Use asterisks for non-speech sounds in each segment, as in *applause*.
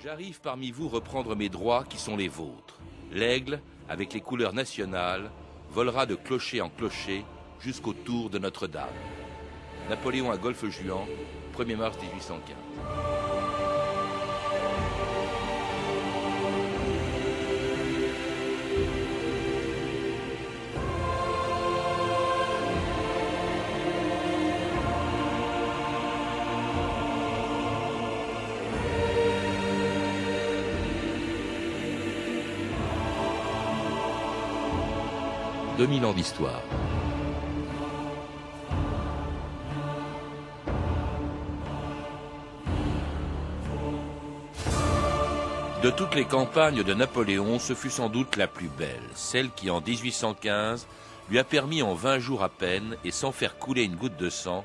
J'arrive parmi vous reprendre mes droits qui sont les vôtres. L'aigle, avec les couleurs nationales, volera de clocher en clocher jusqu'au tour de Notre-Dame. Napoléon à Golfe-Juan, 1er mars 1815. 2000 ans d'histoire. De toutes les campagnes de Napoléon, ce fut sans doute la plus belle, celle qui en 1815 lui a permis en 20 jours à peine, et sans faire couler une goutte de sang,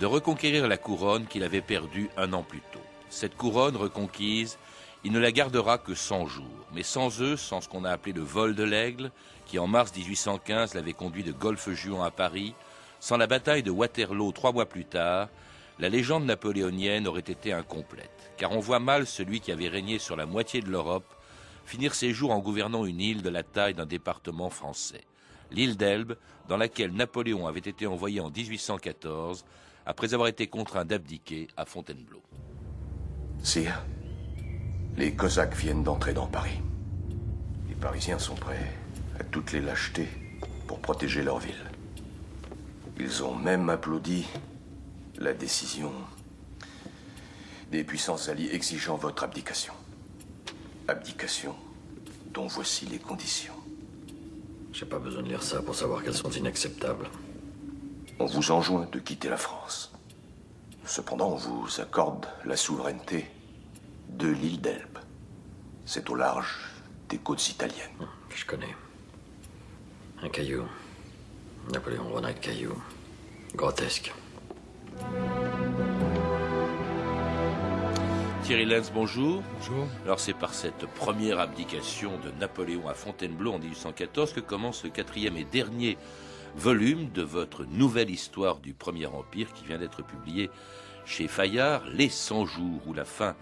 de reconquérir la couronne qu'il avait perdue un an plus tôt. Cette couronne reconquise, il ne la gardera que 100 jours, mais sans eux, sans ce qu'on a appelé le vol de l'aigle, qui en mars 1815 l'avait conduit de Golfe-Juan à Paris, sans la bataille de Waterloo trois mois plus tard, la légende napoléonienne aurait été incomplète, car on voit mal celui qui avait régné sur la moitié de l'Europe finir ses jours en gouvernant une île de la taille d'un département français, l'île d'Elbe, dans laquelle Napoléon avait été envoyé en 1814, après avoir été contraint d'abdiquer à Fontainebleau. Sire, les Cosaques viennent d'entrer dans Paris. Les Parisiens sont prêts à toutes les lâchetés pour protéger leur ville. Ils ont même applaudi la décision des puissances alliées exigeant votre abdication. Abdication dont voici les conditions. J'ai pas besoin de lire ça pour savoir qu'elles sont inacceptables. On vous enjoint de quitter la France. Cependant, on vous accorde la souveraineté de l'île d'Elbe. C'est au large des côtes italiennes. Je connais. Un caillou. Napoléon Ronald Caillou. Grotesque. Thierry Lenz, bonjour. Bonjour. Alors c'est par cette première abdication de Napoléon à Fontainebleau en 1814 que commence le quatrième et dernier volume de votre nouvelle histoire du Premier Empire qui vient d'être publié chez Fayard, Les 100 jours ou la fin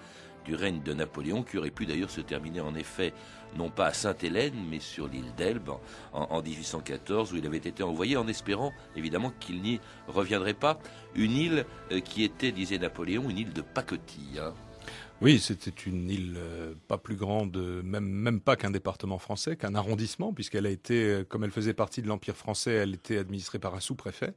du règne de Napoléon, qui aurait pu d'ailleurs se terminer en effet non pas à Sainte-Hélène, mais sur l'île d'Elbe en, 1814, où il avait été envoyé en espérant évidemment qu'il n'y reviendrait pas. Une île euh, qui était, disait Napoléon, une île de pacotille. Hein. Oui, c'était une île euh, pas plus grande, même, même pas qu'un département français, qu'un arrondissement, puisqu'elle a été, euh, comme elle faisait partie de l'Empire français, elle était administrée par un sous-préfet.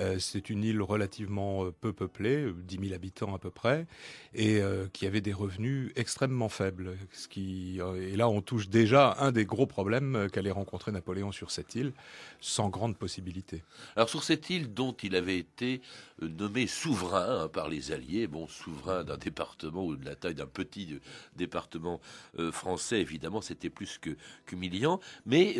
Euh, c'est une île relativement euh, peu peuplée, 10 euh, 000 habitants à peu près, et qui avait des revenus extrêmement faibles. Ce qui, et là, on touche déjà un des gros problèmes qu'allait rencontrer Napoléon sur cette île, sans grande possibilité. Alors sur cette île dont il avait été nommé souverain hein, par les Alliés, bon, souverain d'un département ou de la taille d'un petit département français, évidemment, c'était plus que qu'humiliant, mais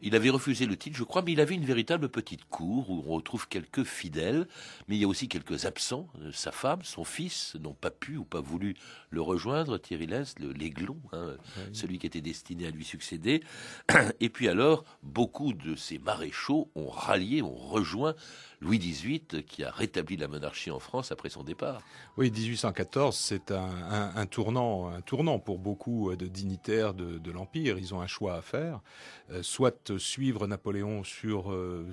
il avait refusé le titre, je crois, mais il avait une véritable petite cour où on retrouve quelques que fidèles, mais il y a aussi quelques absents. Euh, sa femme, son fils n'ont pas pu ou pas voulu le rejoindre, Thierry Lens, l'aiglon, hein, celui qui était destiné à lui succéder. *clears throat* Et puis alors, beaucoup de ces maréchaux ont rallié, ont rejoint Louis XVIII, qui a rétabli la monarchie en France après son départ. Oui, 1814, c'est un, tournant, un tournant pour beaucoup de dignitaires de, l'Empire. Ils ont un choix à faire, euh, soit suivre Napoléon sur, euh,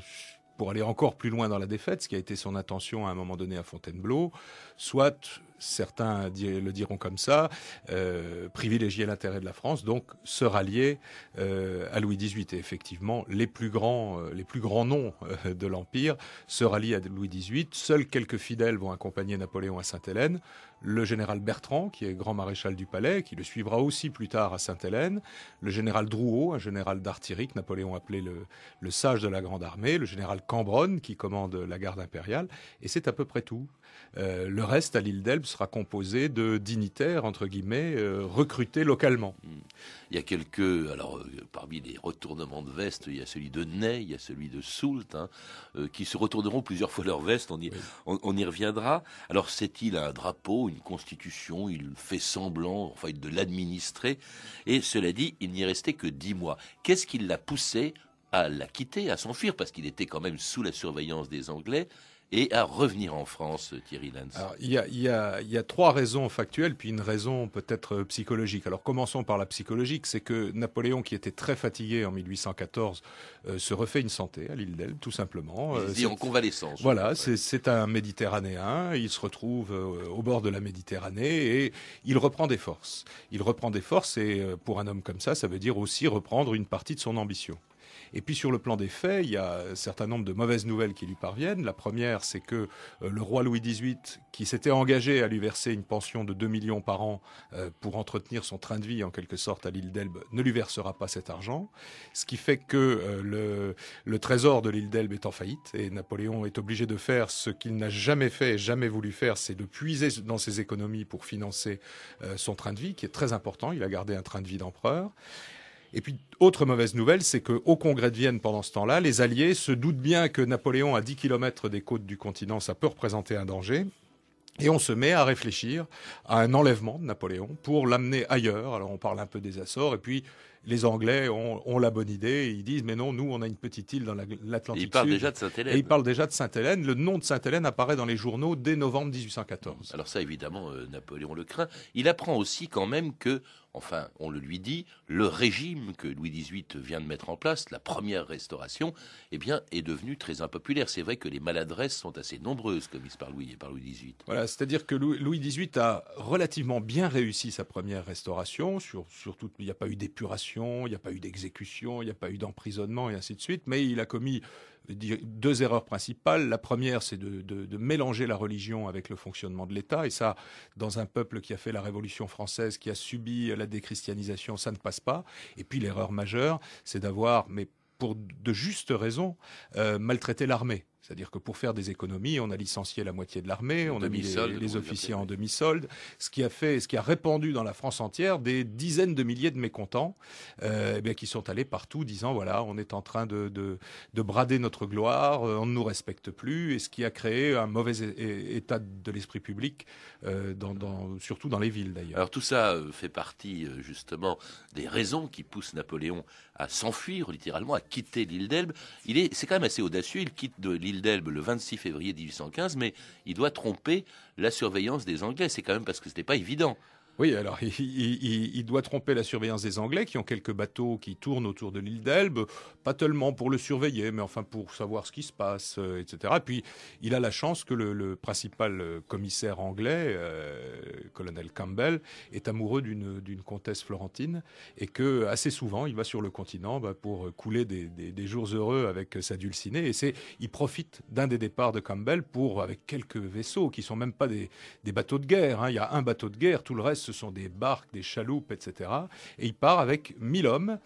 pour aller encore plus loin dans la défaite, ce qui a été son intention à un moment donné à Fontainebleau, soit certains le diront comme ça, euh, privilégier l'intérêt de la France, donc se rallier euh, à Louis XVIII. Et effectivement, les plus grands, euh, les plus grands noms de l'Empire se rallient à Louis XVIII. Seuls quelques fidèles vont accompagner Napoléon à Sainte-Hélène. Le général Bertrand, qui est grand maréchal du palais, qui le suivra aussi plus tard à Sainte-Hélène. Le général Drouot, un général d'artillerie que Napoléon appelait le, le sage de la grande armée. Le général Cambronne, qui commande la garde impériale. Et c'est à peu près tout. Euh, le reste, à l'île d'Elbe, sera composé de dignitaires, entre guillemets, euh, recrutés localement. Hmm. Il y a quelques, alors euh, parmi les retournements de veste, il y a celui de Ney, il y a celui de Soult, hein, qui se retourneront plusieurs fois leur veste, on y, on, y reviendra. Alors c'est-il un drapeau, une constitution, il fait semblant, enfin, de l'administrer, et cela dit, il n'y restait que dix mois. Qu'est-ce qui l'a poussé à la quitter, à s'enfuir, parce qu'il était quand même sous la surveillance des Anglais et à revenir en France, Thierry Lenz il y, a, trois raisons factuelles, puis une raison peut-être psychologique. Alors commençons par la psychologique, c'est que Napoléon, qui était très fatigué en 1814, euh, se refait une santé à l'île d'Elbe, tout simplement. Il euh, en convalescence. Voilà, c'est un Méditerranéen, il se retrouve euh, au bord de la Méditerranée et il reprend des forces. Il reprend des forces et pour un homme comme ça, ça veut dire aussi reprendre une partie de son ambition. Et puis sur le plan des faits, il y a un certain nombre de mauvaises nouvelles qui lui parviennent. La première, c'est que euh, le roi Louis XVIII, qui s'était engagé à lui verser une pension de 2 millions par an euh, pour entretenir son train de vie en quelque sorte à l'île d'Elbe, ne lui versera pas cet argent. Ce qui fait que euh, le, le trésor de l'île d'Elbe est en faillite et Napoléon est obligé de faire ce qu'il n'a jamais fait et jamais voulu faire, c'est de puiser dans ses économies pour financer son train de vie, qui est très important. Il a gardé un train de vie d'empereur. Et puis, autre mauvaise nouvelle, c'est qu'au congrès de Vienne, pendant ce temps-là, les Alliés se doutent bien que Napoléon, à 10 km des côtes du continent, ça peut représenter un danger. Et on se met à réfléchir à un enlèvement de Napoléon pour l'amener ailleurs. Alors on parle un peu des Açores, et puis les Anglais ont, la bonne idée. Ils disent mais non, nous on a une petite île dans l'Atlantique Ils parlent déjà de Sainte-Hélène. Et ils parlent déjà de Sainte-Hélène. Le nom de Sainte-Hélène apparaît dans les journaux dès novembre 1814. Alors ça évidemment, euh, Napoléon le craint. Il apprend aussi quand même que enfin, on le lui dit, le régime que Louis XVIII vient de mettre en place, la première restauration, eh bien, est devenu très impopulaire. C'est vrai que les maladresses sont assez nombreuses commises par Louis et par Louis XVIII. Voilà, c'est-à-dire que Louis XVIII a relativement bien réussi sa première restauration. Sur, surtout, il n'y a pas eu d'épuration, il n'y a pas eu d'exécution, il n'y a pas eu d'emprisonnement et ainsi de suite, mais il a commis deux erreurs principales. La première, c'est de, mélanger la religion avec le fonctionnement de l'État. Et ça, dans un peuple qui a fait la Révolution française, qui a subi la déchristianisation, ça ne passe pas. Et puis l'erreur majeure, c'est d'avoir, mais pour de justes raisons, euh, maltraité l'armée. C'est-à-dire que pour faire des économies, on a licencié la moitié de l'armée, on a mis les, officiers en demi-solde, ce qui a fait, ce qui a répandu dans la France entière des dizaines de milliers de mécontents, euh, eh bien, qui sont allés partout disant voilà, on est en train de, de, brader notre gloire, euh, on ne nous respecte plus, et ce qui a créé un mauvais état de l'esprit public, euh, dans, surtout dans les villes d'ailleurs. Alors tout ça fait partie justement des raisons qui poussent Napoléon à s'enfuir littéralement, à quitter l'île d'Elbe. Il est, c'est quand même assez audacieux. Il quitte de l'île d'Elbe le 26 février 1815, mais il doit tromper la surveillance des Anglais. C'est quand même parce que ce n'était pas évident. Oui, alors *laughs* il, doit tromper la surveillance des Anglais qui ont quelques bateaux qui tournent autour de l'île d'Elbe, pas tellement pour le surveiller, mais enfin pour savoir ce qui se passe, euh, etc. Et puis il a la chance que le, principal euh, commissaire anglais, euh, colonel Campbell, est amoureux d'une comtesse florentine et que assez souvent il va sur le continent bah, pour couler des, jours heureux avec sa dulcinée. Et c'est, il profite d'un des départs de Campbell pour avec quelques vaisseaux qui sont même pas des, bateaux de guerre. Hein. Il y a un bateau de guerre, tout le reste ce sont des barques, des chaloupes, etc. Et il part avec 1000 hommes.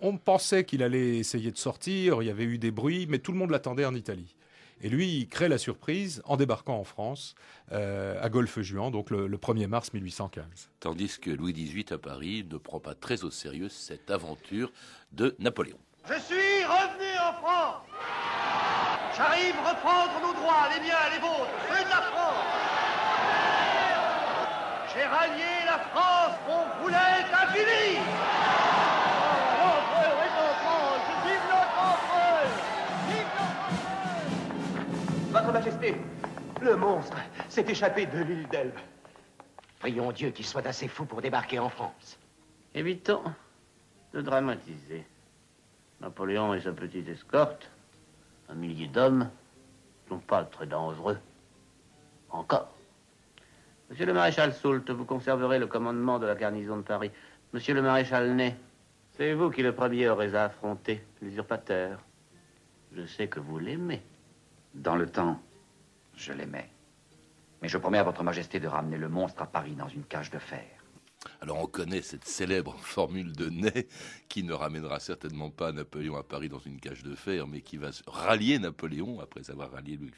On pensait qu'il allait essayer de sortir, il y avait eu des bruits, mais tout le monde l'attendait en Italie. Et lui, il crée la surprise en débarquant en France, euh, à Golfe-Juan, donc le, 1er mars 1815. Tandis que Louis XVIII à Paris ne prend pas très au sérieux cette aventure de Napoléon. Je suis revenu en France. J'arrive reprendre nos droits, les miens, les vôtres, ceux de la France. J'ai rallié la France qu'on voulait infinie Le monstre s'est échappé de l'île d'Elbe. Prions Dieu qu'il soit assez fou pour débarquer en France. Évitons de dramatiser. Napoléon et sa petite escorte, un millier d'hommes, sont pas très dangereux. Encore. Monsieur le maréchal Soult, vous conserverez le commandement de la garnison de Paris. Monsieur le maréchal Ney, c'est vous qui le premier aurez à affronter l'usurpateur. Je sais que vous l'aimez. Dans le temps, je l'aimais. Mais je promets à votre majesté de ramener le monstre à Paris dans une cage de fer. Alors on connaît cette célèbre formule de Ney qui ne ramènera certainement pas Napoléon à Paris dans une cage de fer, mais qui va rallier Napoléon après avoir rallié Louis,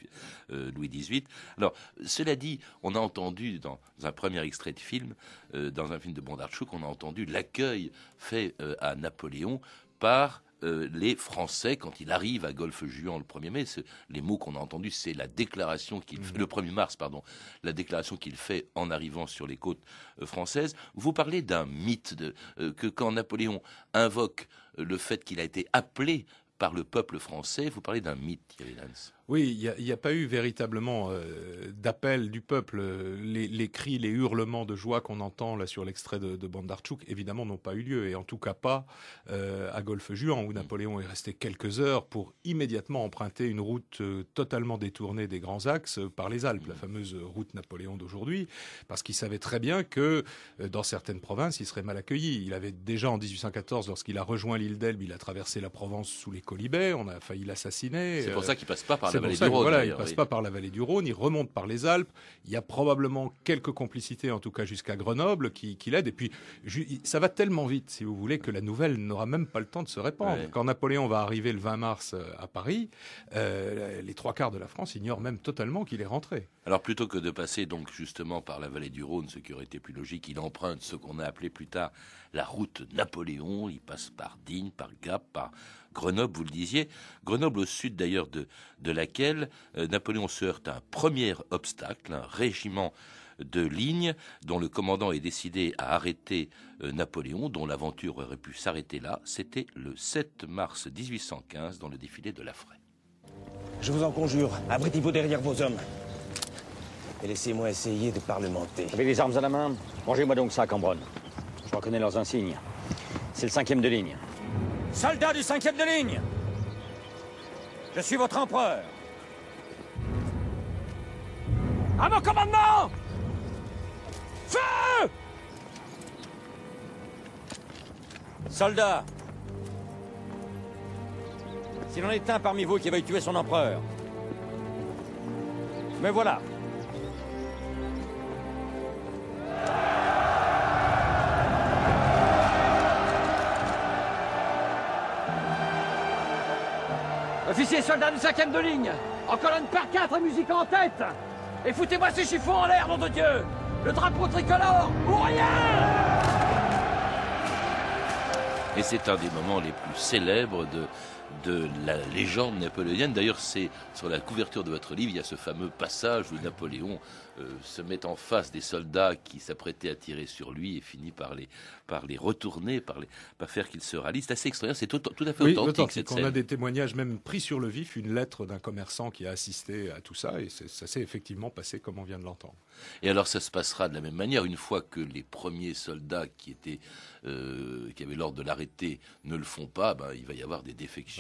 euh, XVIII. Alors cela dit, on a entendu dans un premier extrait de film, euh, dans un film de Bondarchuk, on a entendu l'accueil fait euh, à Napoléon par euh, les Français, quand il arrive à Golfe-Juan le 1er mai, les mots qu'on a entendus, c'est la déclaration qu'il fait, mmh. le 1er mars, pardon, la déclaration qu'il fait en arrivant sur les côtes euh, françaises. Vous parlez d'un mythe, de, euh, que quand Napoléon invoque le fait qu'il a été appelé par le peuple français, vous parlez d'un mythe, Thierry Lance. Oui, il n'y a, pas eu véritablement euh, d'appel du peuple. Les, cris, les hurlements de joie qu'on entend là sur l'extrait de, de Bandarchuk, évidemment, n'ont pas eu lieu, et en tout cas pas euh, à Golfe-Juan, où Napoléon est resté quelques heures pour immédiatement emprunter une route euh, totalement détournée des grands axes par les Alpes, la fameuse route Napoléon d'aujourd'hui, parce qu'il savait très bien que dans certaines provinces, il serait mal accueilli. Il avait déjà en 1814, lorsqu'il a rejoint l'île d'Elbe, il a traversé la Provence sous les colibets, on a failli l'assassiner. C'est pour ça qu'il passe pas par la vallée du Rhône. Voilà, il passe pas par la vallée du Rhône, il remonte par les Alpes. Il y a probablement quelques complicités, en tout cas jusqu'à Grenoble, qui, qui l'aident. Et puis, ça va tellement vite, si vous voulez, que la nouvelle n'aura même pas le temps de se répandre. Quand Napoléon va arriver le 20 mars euh, à Paris, euh, les trois quarts de la France ignorent même totalement qu'il est rentré. Alors, plutôt que de passer donc justement par la vallée du Rhône, ce qui aurait été plus logique, il emprunte ce qu'on a appelé plus tard la route Napoléon. Il passe par Digne, par Gap, par Grenoble, vous le disiez. Grenoble, au sud d'ailleurs de, laquelle euh, Napoléon se heurte à un premier obstacle, un régiment de ligne dont le commandant est décidé à arrêter euh, Napoléon, dont l'aventure aurait pu s'arrêter là. C'était le 7 mars 1815 dans le défilé de la Fraie. Je vous en conjure, abritez-vous derrière vos hommes. Et laissez-moi essayer de parlementer. Avec les armes à la main, rangez-moi donc ça, Cambronne. Je reconnais leurs insignes. C'est le cinquième de ligne. Soldats du cinquième de ligne Je suis votre empereur À mon commandement Feu Soldats S'il en est un parmi vous qui veuille tuer son empereur, me voilà. Officiers soldats du cinquième de ligne, en colonne par quatre, musique en tête. Et foutez-moi ces chiffons en l'air, nom de Dieu Le drapeau tricolore ou rien Et c'est un des moments les plus célèbres de, de la légende napoléonienne. D'ailleurs, c'est sur la couverture de votre livre, il y a ce fameux passage où Napoléon euh, se met en face des soldats qui s'apprêtaient à tirer sur lui et finit par les, par les retourner, par, les, par faire qu'ils se rallient. C'est assez extraordinaire, c'est tout, à fait oui, authentique. On a des témoignages même pris sur le vif, une lettre d'un commerçant qui a assisté à tout ça, et ça s'est effectivement passé comme on vient de l'entendre. Et alors ça se passera de la même manière, une fois que les premiers soldats qui étaient euh, qui avaient l'ordre de l'arrêter ne le font pas, ben, il va y avoir des défections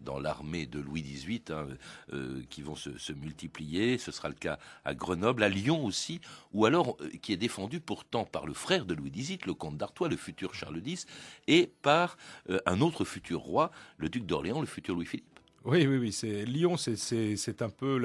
dans l'armée de Louis XVIII hein, euh, qui vont se, multiplier. Ce sera le cas à Grenoble, à Lyon aussi, ou alors euh, qui est défendu pourtant par le frère de Louis XVIII, le comte d'Artois, le futur Charles X, et par euh, un autre futur roi, le duc d'Orléans, le futur Louis-Philippe. Oui, oui, oui. C'est Lyon, c'est un peu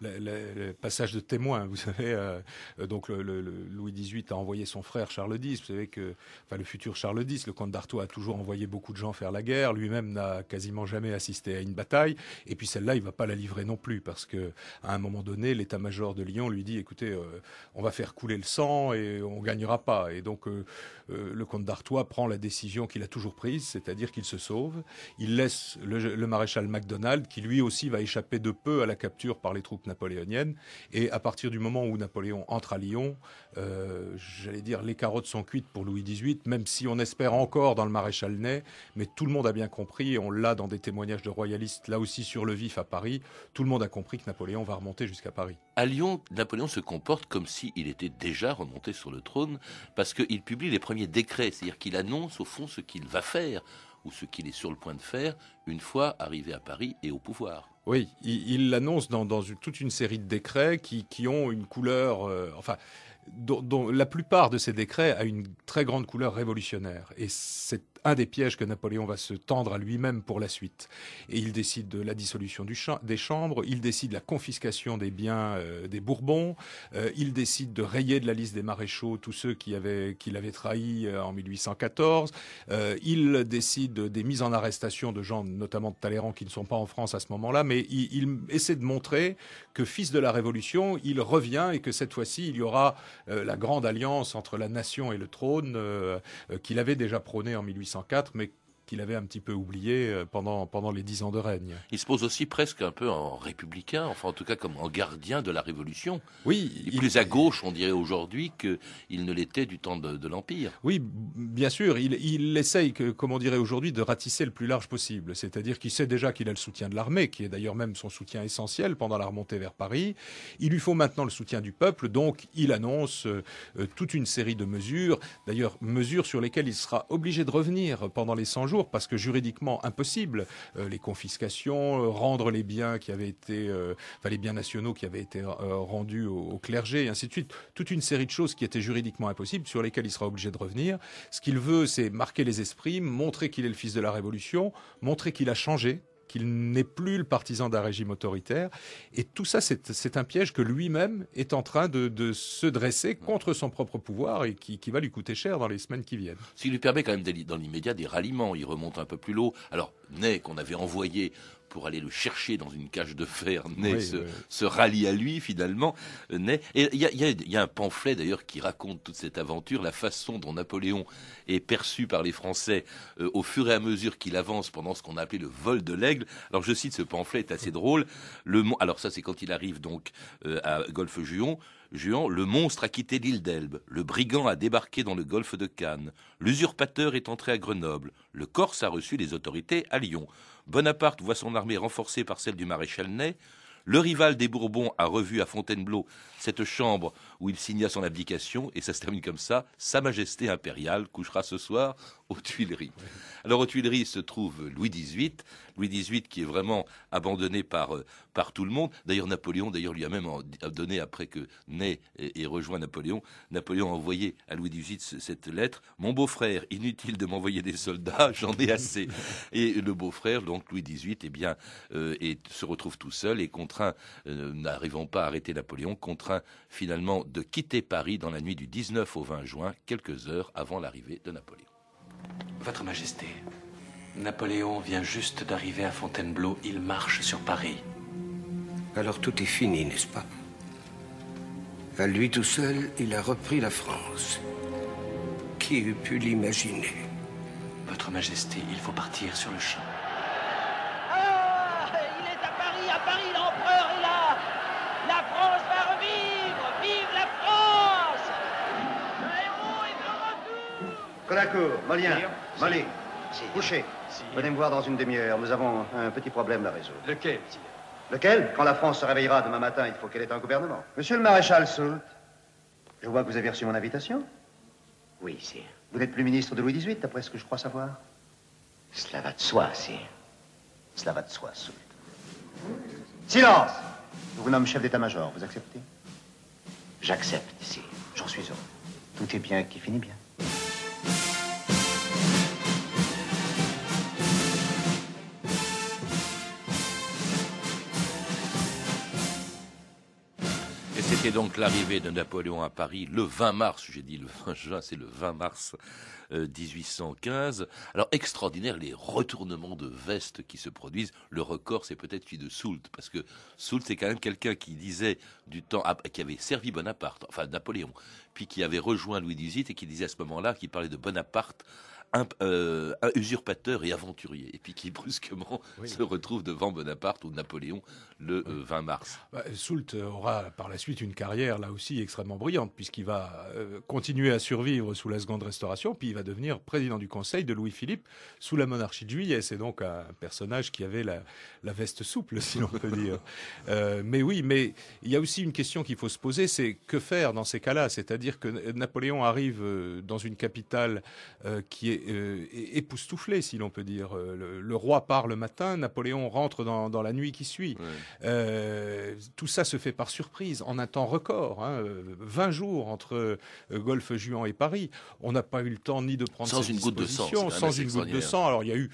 le passage de témoin. Vous savez, euh, donc le, Louis XVIII a envoyé son frère Charles X. Vous savez que, enfin, le futur Charles X, le comte d'Artois a toujours envoyé beaucoup de gens faire la guerre. Lui-même n'a quasiment jamais assisté à une bataille. Et puis celle-là, il va pas la livrer non plus parce que à un moment donné, l'état-major de Lyon lui dit "Écoutez, euh, on va faire couler le sang et on gagnera pas." Et donc euh, le comte d'Artois prend la décision qu'il a toujours prise, c'est-à-dire qu'il se sauve. Il laisse le, le maréchal MacDonald, qui lui aussi va échapper de peu à la capture par les troupes napoléoniennes. Et à partir du moment où Napoléon entre à Lyon, euh, j'allais dire, les carottes sont cuites pour Louis XVIII, même si on espère encore dans le maréchal Ney, mais tout le monde a bien compris, on l'a dans des témoignages de royalistes, là aussi sur le vif à Paris, tout le monde a compris que Napoléon va remonter jusqu'à Paris. À Lyon, Napoléon se comporte comme s'il était déjà remonté sur le trône, parce qu'il publie les premiers décrets, c'est-à-dire qu'il annonce au fond ce qu'il va faire ou ce qu'il est sur le point de faire une fois arrivé à Paris et au pouvoir. Oui, il l'annonce dans, toute une série de décrets qui, ont une couleur, euh, enfin, dont, la plupart de ces décrets a une très grande couleur révolutionnaire. Et c'est un des pièges que Napoléon va se tendre à lui-même pour la suite. Et il décide de la dissolution des chambres, il décide la confiscation des biens euh, des Bourbons, euh, il décide de rayer de la liste des maréchaux tous ceux qui avaient qui l'avaient trahi euh, en 1814. il décide des mises en arrestation de gens, notamment de Talleyrand, qui ne sont pas en France à ce moment-là, mais il, il, essaie de montrer que fils de la Révolution, il revient et que cette fois-ci, il y aura la grande alliance entre la nation et le trône qu'il avait déjà prôné en 1814 mais qu'il avait un petit peu oublié euh, pendant, pendant les dix ans de règne. Il se pose aussi presque un peu en républicain, enfin en tout cas comme en gardien de la Révolution. Oui. Il est plus à gauche, on dirait aujourd'hui, qu'il ne l'était du temps de, de l'Empire. Oui, bien sûr. Il, il essaye, que, comme on dirait aujourd'hui, de ratisser le plus large possible. C'est-à-dire qu'il sait déjà qu'il a le soutien de l'armée, qui est d'ailleurs même son soutien essentiel pendant la remontée vers Paris. Il lui faut maintenant le soutien du peuple, donc il annonce euh, toute une série de mesures, d'ailleurs mesures sur lesquelles il sera obligé de revenir pendant les 100 jours, parce que juridiquement impossible. Euh, les confiscations, euh, rendre les biens qui avaient été, enfin les biens nationaux qui avaient été rendus au, au, clergé, et ainsi de suite. Toute une série de choses qui étaient juridiquement impossibles, sur lesquelles il sera obligé de revenir. Ce qu'il veut, c'est marquer les esprits, montrer qu'il est le fils de la Révolution, montrer qu'il a changé, qu'il n'est plus le partisan d'un régime autoritaire. Et tout ça, c'est un piège que lui-même est en train de, de, se dresser contre son propre pouvoir et qui, qui, va lui coûter cher dans les semaines qui viennent. Ce qui lui permet quand même dans l'immédiat des ralliements. Il remonte un peu plus l'eau. Alors, Ney, qu'on avait envoyé pour aller le chercher dans une cage de fer, *laughs* Oui, se, oui. se rallie à lui finalement. euh. Et il y a, il y a- il y a un pamphlet d'ailleurs qui raconte toute cette aventure, la façon dont Napoléon est perçu par les Français euh, au fur et à mesure qu'il avance pendant ce qu'on a appelé le vol de l'aigle. Alors je cite ce pamphlet, est assez drôle. Le, alors ça c'est quand il arrive donc euh, à Golfe Juan. Le monstre a quitté l'île d'Elbe, le brigand a débarqué dans le golfe de Cannes, l'usurpateur est entré à Grenoble, le Corse a reçu les autorités à Lyon. Bonaparte voit son armée renforcée par celle du maréchal Ney. Le rival des Bourbons a revu à Fontainebleau cette chambre où il signa son abdication, et ça se termine comme ça. Sa Majesté impériale couchera ce soir aux Tuileries. Alors aux Tuileries se trouve Louis XVIII, Louis XVIII qui est vraiment abandonné par, euh, par tout le monde. D'ailleurs Napoléon, d'ailleurs lui a même donné après que ait, ait rejoint Napoléon, Napoléon a envoyé à Louis XVIII ce- cette lettre. Mon beau-frère, inutile de m'envoyer des soldats, *laughs* j'en ai assez. Et le beau-frère, donc Louis XVIII, eh bien, euh, et se retrouve tout seul et contraint, euh, n'arrivant pas à arrêter Napoléon, contraint finalement de quitter Paris dans la nuit du 19 au 20 juin, quelques heures avant l'arrivée de Napoléon. Votre Majesté, Napoléon vient juste d'arriver à Fontainebleau. Il marche sur Paris. Alors tout est fini, n'est-ce pas? À lui tout seul, il a repris la France. Qui eût pu l'imaginer? Votre Majesté, il faut partir sur le champ. Ah Il est à Paris, à Paris, l'empereur est là La France va revivre Vive la France Le héros est de retour Conacourt, Molien, Molly, couchez. Venez me voir dans une demi-heure. Nous avons un petit problème à résoudre. Lequel, sire Lequel Quand la France se réveillera demain matin, il faut qu'elle ait un gouvernement. Monsieur le maréchal Soult, je vois que vous avez reçu mon invitation. Oui, sire. Vous n'êtes plus ministre de Louis XVIII, d'après ce que je crois savoir. Cela va de soi, sire. Cela va de soi, Soult. Silence Je vous nomme chef d'état-major. Vous acceptez? J'accepte, sire. J'en suis heureux. Tout est bien qui finit bien. C'était donc l'arrivée de Napoléon à Paris le 20 mars, j'ai dit le 20 juin, c'est le 20 mars euh, 1815. Alors extraordinaire les retournements de veste qui se produisent. Le record, c'est peut-être celui de Soult, parce que Soult, c'est quand même quelqu'un qui disait du temps, ah, qui avait servi Bonaparte, enfin Napoléon, puis qui avait rejoint Louis XVIII et qui disait à ce moment-là, qui parlait de Bonaparte, un, euh, un usurpateur et aventurier, et puis qui *laughs* brusquement Oui. se retrouve devant Bonaparte ou Napoléon le euh, 20 mars. Bah, Soult aura par la suite une carrière là aussi extrêmement brillante puisqu'il va euh, continuer à survivre sous la seconde restauration puis il va devenir président du conseil de Louis-Philippe sous la monarchie de juillet. C'est donc un personnage qui avait la, la veste souple si l'on peut dire. *laughs* Euh, mais oui, mais il y a aussi une question qu'il faut se poser, c'est que faire dans ces cas-là? C'est-à-dire que Napoléon arrive euh, dans une capitale euh, qui est euh, é- époustouflée si l'on peut dire. Euh, Le, le roi part le matin, Napoléon rentre dans, dans la nuit qui suit. Euh, tout ça se fait par surprise, en un temps record, hein, euh, 20 jours entre euh, Golfe Juan et Paris. On n'a pas eu le temps ni de prendre Sans une goutte de sang, sans une goutte de sang. Alors il y a eu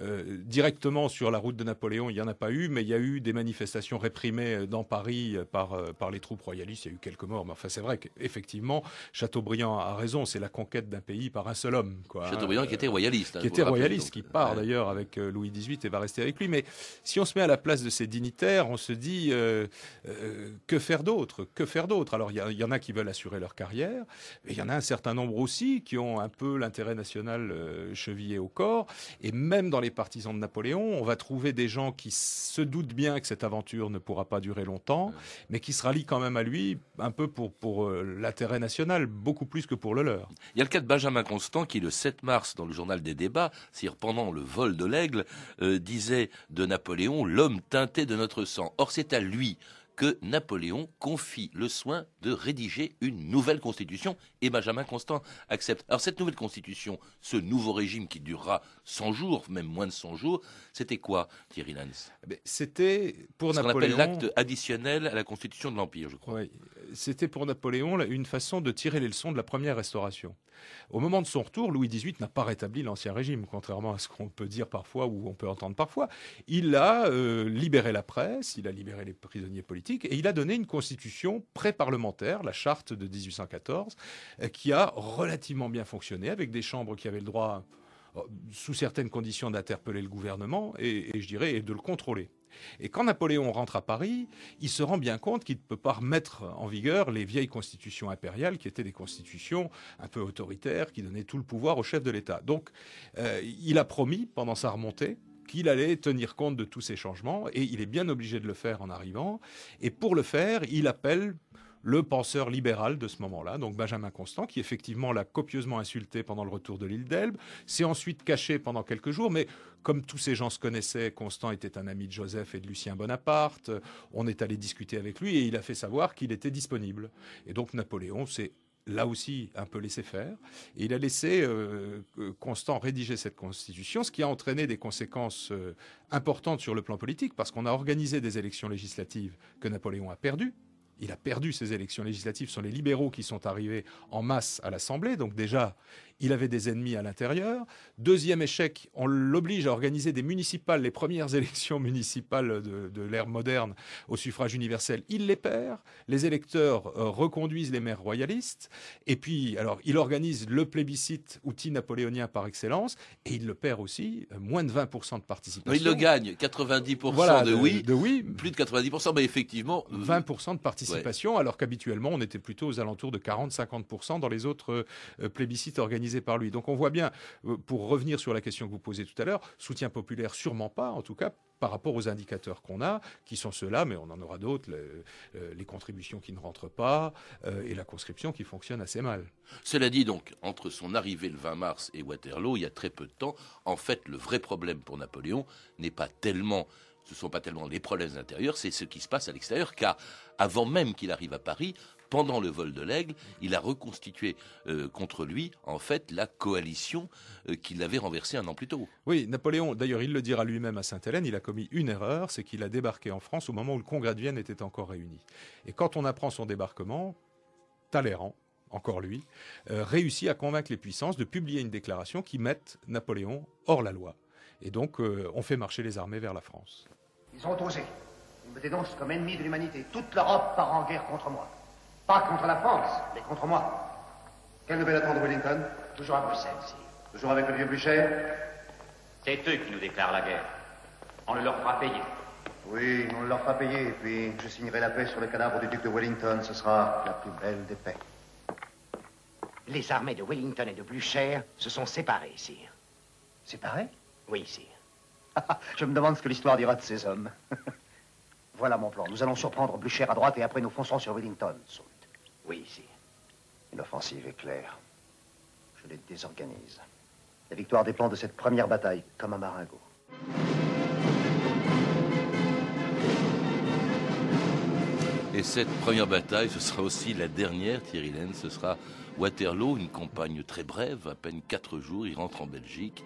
Euh, directement sur la route de Napoléon, il n'y en a pas eu, mais il y a eu des manifestations réprimées dans Paris par, par les troupes royalistes. Il y a eu quelques morts, mais enfin, c'est vrai qu'effectivement, Chateaubriand a raison, c'est la conquête d'un pays par un seul homme. Quoi, Chateaubriand qui était royaliste. Hein, qui était royaliste, qui part d'ailleurs avec Louis XVIII et va rester avec lui. Mais si on se met à la place de ces dignitaires, on se dit que faire d'autre? Que faire d'autre? Alors, il y, y, en a qui veulent assurer leur carrière, et il y en a un certain nombre aussi qui ont un peu l'intérêt national chevillé au corps. Et même dans les partisans de Napoléon, on va trouver des gens qui se doutent bien que cette aventure ne pourra pas durer longtemps, mais qui se rallient quand même à lui un peu pour, pour euh, l'intérêt national, beaucoup plus que pour le leur. Il y a le cas de Benjamin Constant qui, le 7 mars, dans le journal des débats, c'est-à-dire pendant le vol de l'aigle, euh, disait de Napoléon l'homme teinté de notre sang. Or, c'est à lui que Napoléon confie le soin de rédiger une nouvelle constitution et Benjamin Constant accepte. Alors cette nouvelle constitution, ce nouveau régime qui durera 100 jours, même moins de 100 jours, c'était quoi Thierry Lance eh C'était pour Ce Napoléon... l'acte additionnel à la constitution de l'Empire, je crois. Oui, c'était pour Napoléon une façon de tirer les leçons de la première restauration. Au moment de son retour, Louis XVIII n'a pas rétabli l'ancien régime, contrairement à ce qu'on peut dire parfois ou on peut entendre parfois. Il a euh, libéré la presse, il a libéré les prisonniers politiques et il a donné une constitution pré-parlementaire, la charte de 1814, euh, qui a relativement bien fonctionné avec des chambres qui avaient le droit euh, sous certaines conditions d'interpeller le gouvernement et, je dirais et de le contrôler. Et quand Napoléon rentre à Paris, il se rend bien compte qu'il ne peut pas remettre en vigueur les vieilles constitutions impériales, qui étaient des constitutions un peu autoritaires, qui donnaient tout le pouvoir au chef de l'État. Donc, euh, il a promis, pendant sa remontée, qu'il allait tenir compte de tous ces changements, et il est bien obligé de le faire en arrivant. Et pour le faire, il appelle le penseur libéral de ce moment-là, donc Benjamin Constant, qui effectivement l'a copieusement insulté pendant le retour de l'île d'Elbe, s'est ensuite caché pendant quelques jours, mais comme tous ces gens se connaissaient, Constant était un ami de Joseph et de Lucien Bonaparte, on est allé discuter avec lui et il a fait savoir qu'il était disponible. Et donc Napoléon s'est là aussi un peu laissé faire. Et il a laissé euh, Constant rédiger cette constitution, ce qui a entraîné des conséquences euh, importantes sur le plan politique, parce qu'on a organisé des élections législatives que Napoléon a perdues, il a perdu ses élections législatives. Ce sont les libéraux qui sont arrivés en masse à l'Assemblée. Donc déjà, il avait des ennemis à l'intérieur. Deuxième échec, on l'oblige à organiser des municipales, les premières *laughs* élections municipales de, l'ère moderne au suffrage universel. Il les perd. Les électeurs euh, reconduisent les maires royalistes. Et puis, alors, il organise le plébiscite, outil napoléonien par excellence, et il le perd aussi, euh, moins de 20% de participation. il le gagne, 90% de, oui, de oui, plus de 90%, mais effectivement... 20% de participation, alors qu'habituellement, on était plutôt aux alentours de 40-50% dans les autres euh, plébiscites organisés par lui. Donc on voit bien, euh, pour revenir sur la question que vous posez tout à l'heure, soutien populaire sûrement pas, en tout cas par rapport aux indicateurs qu'on a, qui sont ceux-là, mais on en aura d'autres, euh, les, contributions qui ne rentrent pas euh, et la conscription qui fonctionne assez mal. Cela dit donc, entre son arrivée le 20 mars et Waterloo, il y a très peu de temps, en fait, le vrai problème pour Napoléon n'est pas tellement ce ne sont pas tellement les problèmes intérieurs, c'est ce qui se passe à l'extérieur, car avant même qu'il arrive à Paris, pendant le vol de l'aigle, il a reconstitué euh, contre lui, en fait, la coalition euh, qu'il avait renversée un an plus tôt. Oui, Napoléon, d'ailleurs, il le dira lui-même à Sainte-Hélène, il a commis une erreur, c'est qu'il a débarqué en France au moment où le Congrès de Vienne était encore réuni. Et quand on apprend son débarquement, Talleyrand, encore lui, euh, réussit à convaincre les puissances de publier une déclaration qui mette Napoléon hors la loi. Et donc, on fait marcher les armées vers la France. Ils ont osé. Ils me dénoncent comme ennemi de l'humanité. Toute l'Europe part en guerre contre moi. Pas contre la France, mais contre moi. Quelle nouvelle attend de Wellington? Toujours à Bruxelles, si. Toujours avec le vieux Blücher C'est eux qui nous déclarent la guerre. On le leur fera payer. Oui, on le leur fera payer, et puis je signerai la paix sur le cadavre du duc de Wellington. Ce sera la plus belle des paix. Les armées de Wellington et de Blücher se sont séparées, sire. Séparées? Oui, sire. je me demande ce que l'histoire dira de ces hommes. *laughs* voilà mon plan. Nous allons surprendre Blücher à droite et après nous foncerons sur Wellington. Oui, ici. Une offensive est claire. Je les désorganise. La victoire dépend de cette première bataille, comme un maringot. Et cette première bataille, ce sera aussi la dernière, Thierry Laine. Ce sera Waterloo, une campagne très brève, à peine quatre jours. Il rentre en Belgique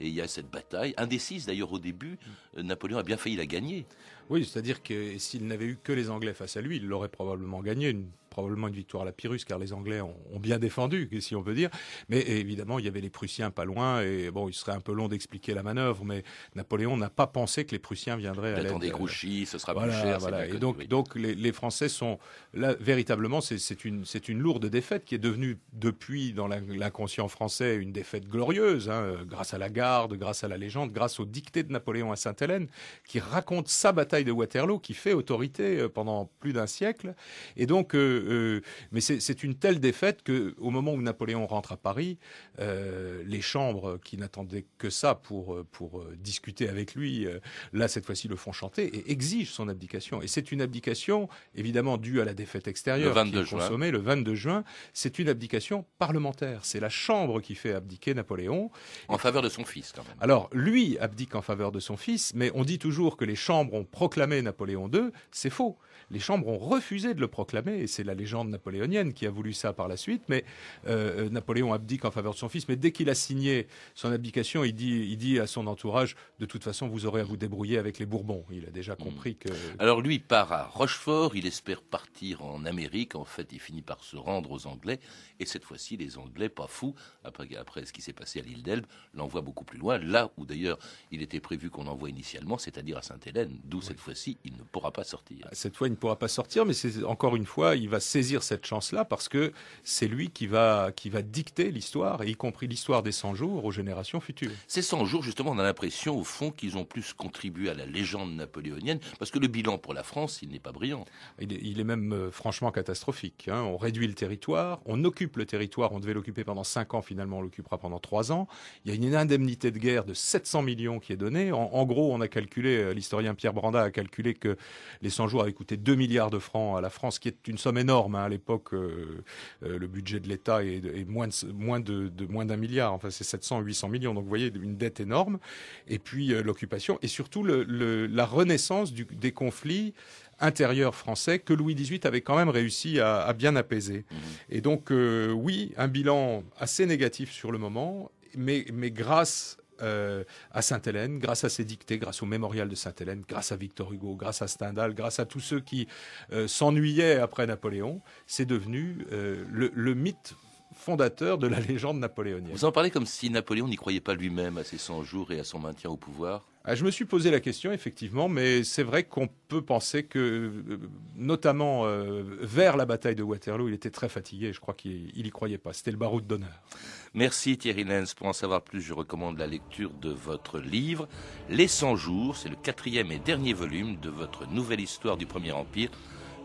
et il y a cette bataille, indécise d'ailleurs au début, euh, Napoléon a bien failli la gagner. Oui, c'est-à-dire que s'il n'avait eu que les Anglais face à lui, il l'aurait probablement gagné. Une probablement une victoire à la Pyrrhus, car les Anglais ont, bien défendu, si on peut dire. Mais évidemment, il y avait les Prussiens pas loin, et bon, il serait un peu long d'expliquer la manœuvre, mais Napoléon n'a pas pensé que les Prussiens viendraient à l'aide. des Grouchy, ce sera voilà, plus cher. Voilà. Et donc, donc les, Français sont là véritablement, c'est une, une lourde défaite qui est devenue depuis dans l'inconscient français une défaite glorieuse, hein, grâce à la garde, grâce à la légende, grâce au dicté de Napoléon à Sainte-Hélène, qui raconte sa bataille de Waterloo, qui fait autorité euh, pendant plus d'un siècle. Et donc, euh, euh, mais c'est une telle défaite que, au moment où Napoléon rentre à Paris, euh, les chambres qui n'attendaient que ça pour pour euh, discuter avec lui, là cette fois-ci le font chanter et exigent son abdication. Et c'est une abdication évidemment due à la défaite extérieure le 22 qui est consommée juin. le 22 juin. C'est une abdication parlementaire. C'est la Chambre qui fait abdiquer Napoléon en faveur de son fils quand même. Alors lui abdique en faveur de son fils, mais on dit toujours que les chambres ont proclamé Napoléon II. C'est faux les chambres ont refusé de le proclamer, et c'est la légende napoléonienne qui a voulu ça par la suite, mais euh, Napoléon abdique en faveur de son fils, mais dès qu'il a signé son abdication, il dit, il dit à son entourage, de toute façon, vous aurez à vous débrouiller avec les Bourbons. Il a déjà compris que... Alors lui part à Rochefort, il espère partir en Amérique, en fait il finit par se rendre aux Anglais, et cette fois-ci les Anglais, pas fous, après, après ce qui s'est passé à l'île d'Elbe, l'envoient beaucoup plus loin, là où d'ailleurs il était prévu qu'on envoie initialement, c'est-à-dire à Sainte-Hélène, d'où cette fois-ci il ne pourra pas sortir. Cette fois il ne pourra pas sortir, mais c'est encore une fois, il va saisir cette chance-là parce que c'est lui qui va, qui va dicter l'histoire, y compris l'histoire des 100 jours aux générations futures. Ces 100 jours, justement, on a l'impression, au fond, qu'ils ont plus contribué à la légende napoléonienne, parce que le bilan pour la France, il n'est pas brillant. Il est, même euh, franchement catastrophique. Hein. On réduit le territoire, on occupe le territoire, on devait l'occuper pendant 5 ans, finalement on l'occupera pendant 3 ans. Il y a une indemnité de guerre de 700 millions qui est donnée. En, en gros, on a calculé, euh, l'historien Pierre Branda a calculé que les 100 jours avaient coûté 2 milliards de francs à la France, qui est une somme énorme. Hein. À l'époque, euh, euh, le budget de l'État est, est, moins de, moins de, de moins d'un milliard. Enfin, c'est 700, 800 millions. Donc, vous voyez, une dette énorme. Et puis euh, l'occupation et surtout le, le, la renaissance du, des conflits intérieurs français que Louis XVIII avait quand même réussi à, à bien apaiser. Mmh. Et donc, euh, oui, un bilan assez négatif sur le moment, mais, mais grâce euh, à Sainte-Hélène, grâce à ses dictées, grâce au mémorial de Sainte-Hélène, grâce à Victor Hugo, grâce à Stendhal, grâce à tous ceux qui euh, s'ennuyaient après Napoléon, c'est devenu euh, le, le mythe fondateur de la légende napoléonienne. Vous en parlez comme si Napoléon n'y croyait pas lui-même à ses 100 jours et à son maintien au pouvoir ah, je me suis posé la question, effectivement, mais c'est vrai qu'on peut penser que, euh, notamment euh, vers la bataille de Waterloo, il était très fatigué. Je crois qu'il n'y croyait pas. C'était le baroud d'honneur. Merci Thierry Lenz. Pour en savoir plus, je recommande la lecture de votre livre Les 100 jours. C'est le quatrième et dernier volume de votre nouvelle histoire du Premier Empire,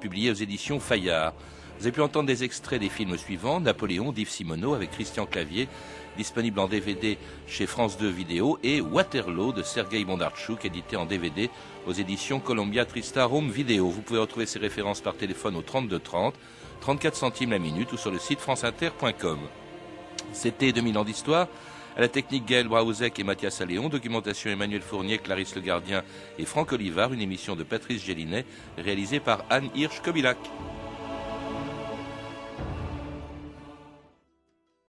publié aux éditions Fayard. Vous avez pu entendre des extraits des films suivants Napoléon d'Yves Simoneau avec Christian Clavier, disponible en DVD chez France 2 Vidéo, et Waterloo de Sergei Bondarchuk, édité en DVD aux éditions Columbia Tristarum Vidéo. Vous pouvez retrouver ces références par téléphone au 32 30, 34 centimes la minute ou sur le site franceinter.com. C'était 2000 ans d'histoire. À la technique Gaël Braouzek et Mathias Alléon, documentation Emmanuel Fournier, Clarisse Le Gardien et Franck Olivard, une émission de Patrice Gélinet réalisée par Anne Hirsch-Kobilac.